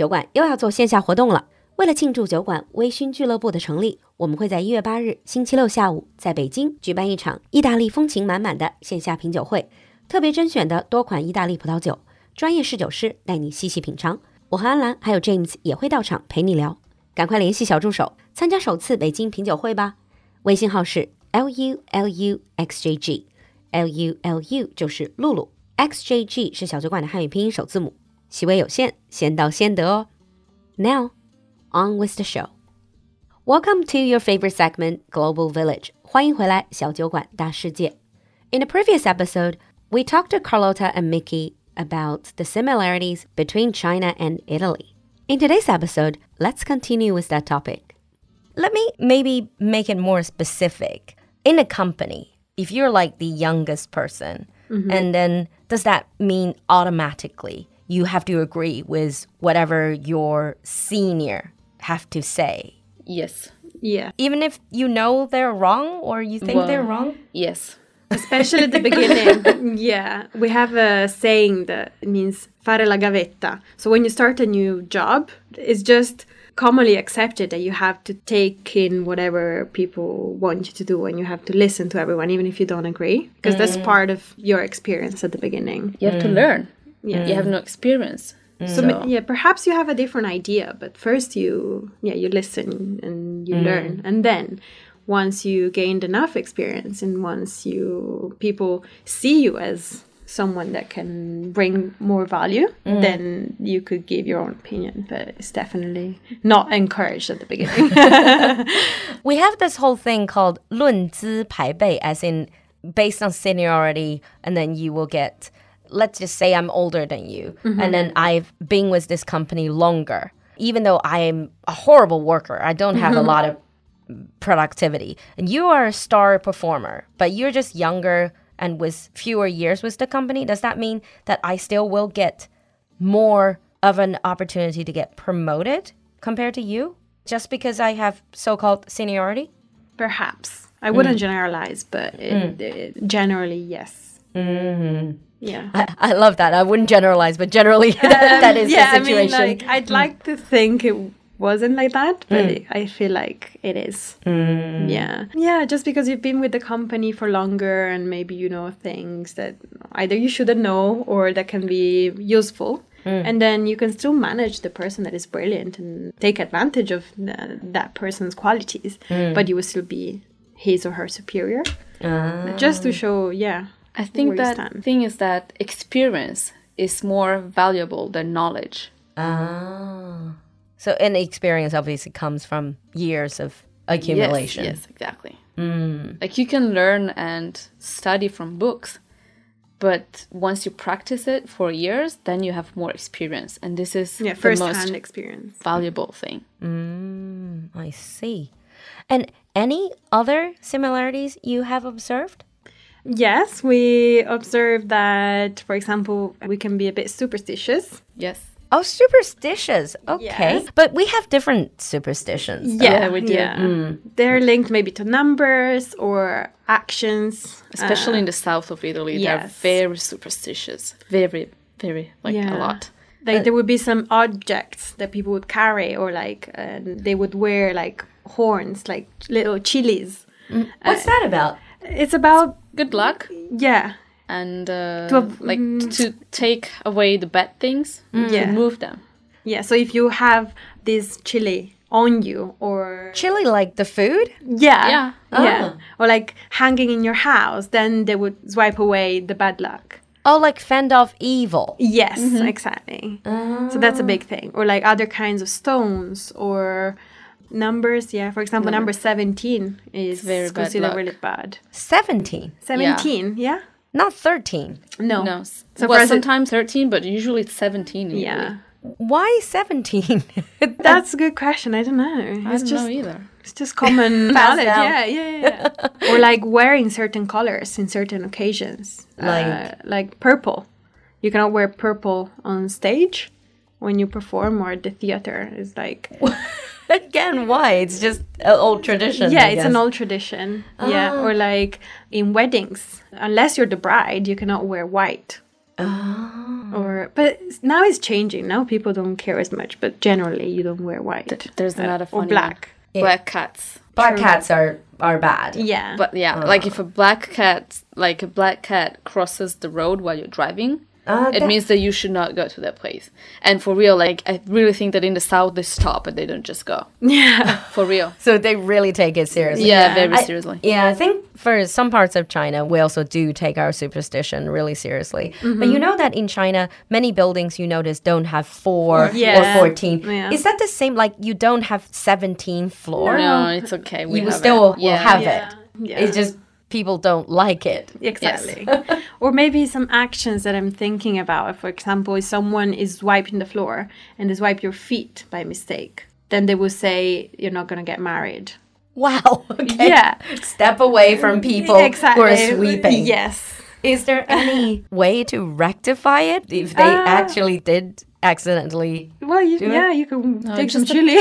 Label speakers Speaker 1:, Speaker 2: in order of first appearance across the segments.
Speaker 1: 酒馆又要做线下活动了。为了庆祝酒馆微醺俱乐部的成立，我们会在一月八日星期六下午在北京举办一场意大利风情满满的线下品酒会，特别甄选的多款意大利葡萄酒，专业侍酒师带你细细品尝。我和安兰还有 James 也会到场陪你聊，赶快联系小助手参加首次北京品酒会吧。微信号是 l u l u x j g，l u l u 就是露露，x j g 是小酒馆的汉语拼音首字母。席位有限，先到先得哦。Now。on with the show. Welcome to your favorite segment, Global Village. 欢迎回来，小酒馆大世界。In the previous episode, we talked to Carlotta and Mickey about the similarities between China and Italy. In today's episode, let's continue with that topic. Let me maybe make it more specific. In a company, if you're like the youngest person, mm-hmm. and then does that mean automatically you have to agree with whatever your senior have to say.
Speaker 2: Yes.
Speaker 3: Yeah.
Speaker 1: Even if you know they're wrong or you think well, they're wrong?
Speaker 2: Yes.
Speaker 3: Especially at the beginning. yeah. We have a saying that means fare la gavetta. So when you start a new job, it's just commonly accepted that you have to take in whatever people want you to do and you have to listen to everyone even if you don't agree because mm. that's part of your experience at the beginning.
Speaker 2: You have mm. to learn Yeah. You have no experience.
Speaker 3: So, so, yeah, perhaps you have a different idea, but first you yeah you listen and you mm. learn, and then once you gained enough experience and once you people see you as someone that can bring more value, mm. then you could give your own opinion. But it's definitely not encouraged at the beginning.
Speaker 1: we have this whole thing called 论资排辈, as in based on seniority, and then you will get let's just say I'm older than you, mm-hmm. and then I've been with this company longer. Even though I'm a horrible worker, I don't have mm-hmm. a lot of productivity. And you are a star performer, but you're just younger and with fewer years with the company. Does that mean that I still will get more of an opportunity to get promoted compared to you just because I have so called seniority?
Speaker 3: Perhaps. I wouldn't mm. generalize, but it, mm. it, generally, yes.
Speaker 1: Mm-hmm. Yeah. I, I, love that. I wouldn't generalize, but generally that is yeah, the situation.
Speaker 3: I mean, like, I'd mm. like to think it wasn't like that, but mm. I feel like it is. Mm. Yeah. Yeah, just because you've been with the company for longer and maybe you know things that either you shouldn't know or that can be useful. Mm. And then you can still manage the person that is brilliant and take advantage of the, that person's qualities, mm. but you will still be his or her superior. Uh. Just to show, yeah,
Speaker 2: I think that stand. thing is that experience is more valuable than knowledge.
Speaker 1: Ah. So, and experience obviously comes from years of accumulation.
Speaker 2: Yes, yes exactly. Mm. Like you can learn and study from books, but once you practice it for years, then you have more experience, and this is
Speaker 3: yeah, first-hand experience,
Speaker 2: valuable thing.
Speaker 1: Mm, I see. And any other similarities you have observed?
Speaker 3: Yes, we observe that, for example, we can be a bit superstitious.
Speaker 2: Yes.
Speaker 1: Oh, superstitious. Okay. Yes. But we have different superstitions.
Speaker 3: Yeah, we do. Yeah. Mm. They're linked maybe to numbers or actions.
Speaker 2: Especially uh, in the south of Italy, yes. they're very superstitious. Very, very, like yeah. a lot.
Speaker 3: Like uh, there would be some objects that people would carry, or like uh, they would wear like horns, like little chilies.
Speaker 1: Mm. What's that about?
Speaker 3: It's about
Speaker 2: good luck.
Speaker 3: Yeah.
Speaker 2: And uh, to like mm, to take away the bad things, mm. yeah. move them.
Speaker 3: Yeah. So if you have this chili on you or
Speaker 1: chili like the food
Speaker 3: yeah yeah oh. yeah or like hanging in your house then they would swipe away the bad luck
Speaker 1: oh like fend off evil
Speaker 3: yes mm-hmm. exactly oh. so that's a big thing or like other kinds of stones or numbers yeah. For example number, number 17 is very considered bad really bad.
Speaker 1: 17
Speaker 3: 17 yeah, yeah?
Speaker 1: not 13
Speaker 3: no.
Speaker 2: No. So well, sometimes 13 but usually it's 17 usually.
Speaker 3: yeah.
Speaker 1: Why 17
Speaker 3: that's a good question. I don't know.
Speaker 2: I don't just, know either.
Speaker 3: it's just common knowledge. yeah, yeah yeah or like wearing certain colors in certain occasions. Like uh, like? purple. You cannot wear purple on stage when you perform or at the theater. Is like
Speaker 1: Again, why? It's just an old tradition.
Speaker 3: Yeah, it's an old tradition. Yeah, ah. or like in weddings, unless you're the bride, you cannot wear white.
Speaker 1: Oh.
Speaker 3: Or but now it's changing. Now people don't care as much, but generally you don't wear white.
Speaker 2: There's uh, another
Speaker 3: or
Speaker 2: funny or
Speaker 3: black.
Speaker 2: one. Black cats.
Speaker 1: Black cats are are bad.
Speaker 3: Yeah.
Speaker 2: But yeah, ah. like if a black cat, like a black cat crosses the road while you're driving,
Speaker 1: Uh,
Speaker 2: it
Speaker 1: that-
Speaker 2: means that you should not go to that place. And for real, like I really think that in the south they stop and they don't just go.
Speaker 3: yeah.
Speaker 2: For real.
Speaker 1: So they really take it seriously.
Speaker 2: Yeah, very
Speaker 1: I-
Speaker 2: seriously.
Speaker 1: Yeah, I think for some parts of China, we also do take our superstition really seriously. But you know that in China, many buildings you notice don't have four
Speaker 3: Yeah.
Speaker 1: or 14.
Speaker 3: Yeah.
Speaker 1: Is that the same? Like you don't have 17 floor?
Speaker 2: No, it's okay. We
Speaker 1: You
Speaker 2: have
Speaker 1: still
Speaker 2: it.
Speaker 1: will
Speaker 2: Yeah.
Speaker 1: have
Speaker 3: Yeah.
Speaker 1: it.
Speaker 3: Yeah.
Speaker 1: It's just people don't like it.
Speaker 3: Exactly. or maybe some actions that I'm thinking about. For example, if someone is wiping the floor and is wipe your feet by mistake, then they will say you're not gonna get married.
Speaker 1: Wow. Okay.
Speaker 3: Yeah.
Speaker 1: Step away from people who are sweeping.
Speaker 3: Yes.
Speaker 1: Is there any way to rectify it if they
Speaker 3: Uh,
Speaker 1: actually did accidentally
Speaker 3: Well, you,
Speaker 1: Do it?
Speaker 3: yeah, you can take some chili.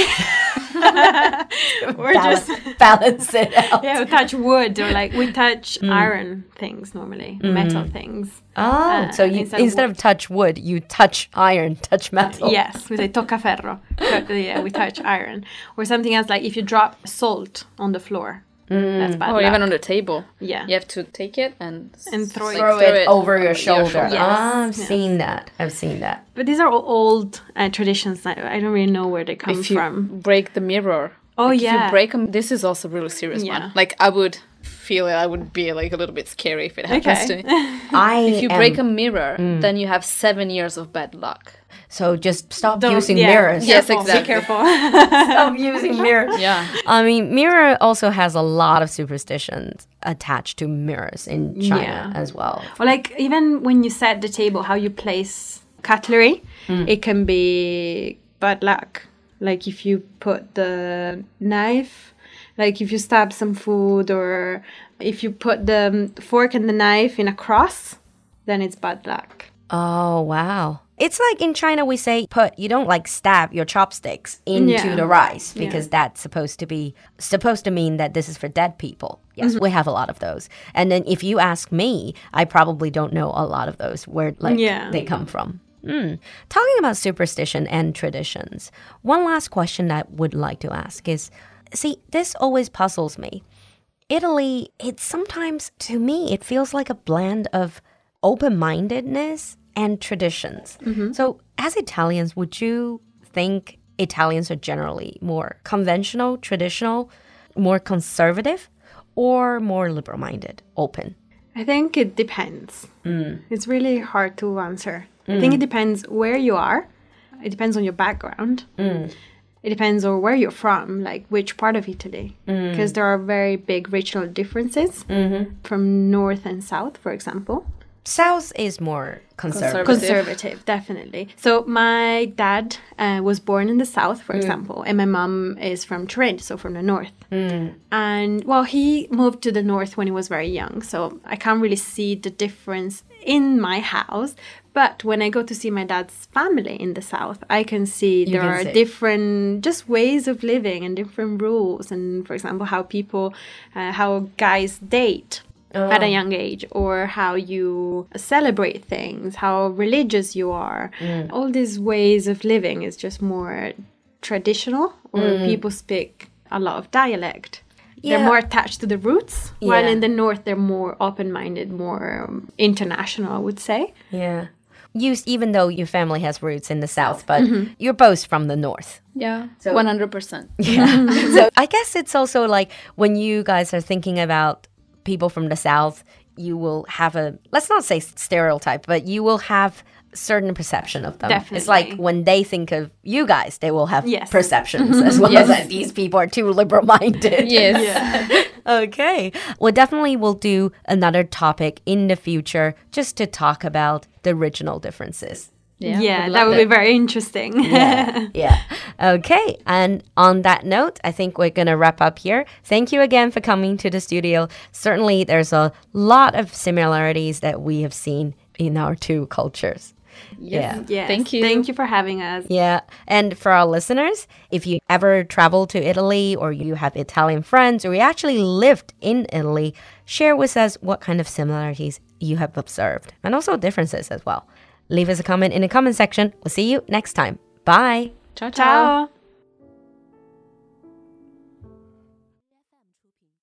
Speaker 1: balance,
Speaker 3: just
Speaker 1: balance it out?
Speaker 3: yeah, we touch wood or like we touch
Speaker 1: Mm.
Speaker 3: iron things normally, metal things.
Speaker 1: Oh, so you
Speaker 3: instead
Speaker 1: instead,
Speaker 3: of
Speaker 1: of touch wood, you touch iron, touch metal.
Speaker 3: Yes, we say tocca ferro. Yeah, we touch iron. Or something else like if you drop salt on the floor, that's bad
Speaker 2: Or
Speaker 3: luck.
Speaker 2: even on the table.
Speaker 3: yeah.
Speaker 2: You have to take it and
Speaker 3: And throw it-
Speaker 1: Throw it over your shoulder.
Speaker 2: shoulder.
Speaker 1: Ah, I've
Speaker 3: Yes.
Speaker 1: seen that. I've seen that.
Speaker 3: But these are all old uh, traditions. I, I don't really know where they come
Speaker 2: If you
Speaker 3: from.
Speaker 2: break the mirror.
Speaker 3: Oh
Speaker 2: like, If
Speaker 3: yeah.
Speaker 2: you break them, this is also a really serious
Speaker 3: Yeah.
Speaker 2: one. Like I would feel it. I would be like a little bit scary if it happens
Speaker 3: Okay.
Speaker 2: to me.
Speaker 1: I
Speaker 2: If you
Speaker 1: am-
Speaker 2: break a mirror, hmm. then you have seven years of bad luck.
Speaker 1: so just stop
Speaker 3: Don't-
Speaker 1: using
Speaker 3: yeah,
Speaker 1: mirrors.
Speaker 2: Yes,
Speaker 3: careful,
Speaker 2: exactly.
Speaker 3: Be careful.
Speaker 1: stop using mirrors.
Speaker 2: Yeah.
Speaker 1: I mean, mirror also has a lot of superstitions attached to mirrors in China
Speaker 3: Yeah.
Speaker 1: as well.
Speaker 3: or like even when you set the table, how you place cutlery, hmm. it can be bad luck. Like if you put the knife, like if you stab some food, or if you put the fork and the knife in a cross, then it's bad luck.
Speaker 1: Oh, wow. It's like in China, we say put, you don't like stab your chopsticks into
Speaker 3: Yeah.
Speaker 1: the rice because that's supposed to be, supposed to mean that this is for dead people. Yes, we have a lot of those. And then if you ask me, I probably don't know a lot of those where like
Speaker 3: Yeah.
Speaker 1: they come from. Mm. Talking about superstition and traditions, one last question I would like to ask is see, this always puzzles me. Italy, it's sometimes, to me, it feels like a blend of open mindedness and traditions. Mm-hmm. So, as Italians, would you think Italians are generally more conventional, traditional, more conservative, or more liberal minded, open?
Speaker 3: I think it depends. Mm. It's really hard to answer. I think mm. it depends where you are. It depends on your background. Mm. It depends on where you're from, like which part of Italy, mm. because there are very big regional differences mm-hmm. from north and south, for example.
Speaker 1: South is more conservative.
Speaker 2: Conservative.
Speaker 3: Conservative, definitely. So my dad uh, was born in the south, for example, and my mom is from Turin, so from the north. And well, he moved to the north when he was very young, so I can't really see the difference in my house. But when I go to see my dad's family in the south, I can see there
Speaker 1: can
Speaker 3: are
Speaker 1: see.
Speaker 3: different just ways of living and different rules, and for example, how people, uh, how guys date at a oh. young age or how you celebrate things how religious you are mm. all these ways of living is just more traditional or mm. people speak a lot of dialect
Speaker 1: Yeah.
Speaker 3: they're more attached to the roots while in the north they're more open-minded more um, international i would say
Speaker 1: Yeah. You, even though your family has roots in the south, but mm-hmm. you're both from the north.
Speaker 2: Yeah. so One hundred percent.
Speaker 1: Yeah. so I guess it's also like when you guys are thinking about people from the South, you will have a, let's not say stereotype, but you will have certain perception of them. It's like when they think of you guys, they will have
Speaker 3: Yes.
Speaker 1: perceptions as well as that these people are too liberal minded.
Speaker 2: Yes.
Speaker 1: Okay. Well, definitely we'll do another topic in the future just to talk about the regional differences.
Speaker 2: Yeah.
Speaker 3: yeah,
Speaker 2: would
Speaker 3: that
Speaker 2: love
Speaker 3: would be very interesting
Speaker 1: yeah. yeah. Okay. And on that note, I think we're going to wrap up here. Thank you again for coming to the studio. Certainly, there's a lot of similarities that we have seen in our two cultures. Yeah.
Speaker 3: Yes,
Speaker 2: Thank you.
Speaker 3: thank you for having us
Speaker 1: Yeah. And for our listeners, if you ever travel to Italy or you have Italian friends or you actually lived in Italy, share with us what kind of similarities you have observed and also differences as well. Leave us a comment in the comment section. We'll see you next time. Bye.
Speaker 2: Ciao, ciao.
Speaker 3: Ciao.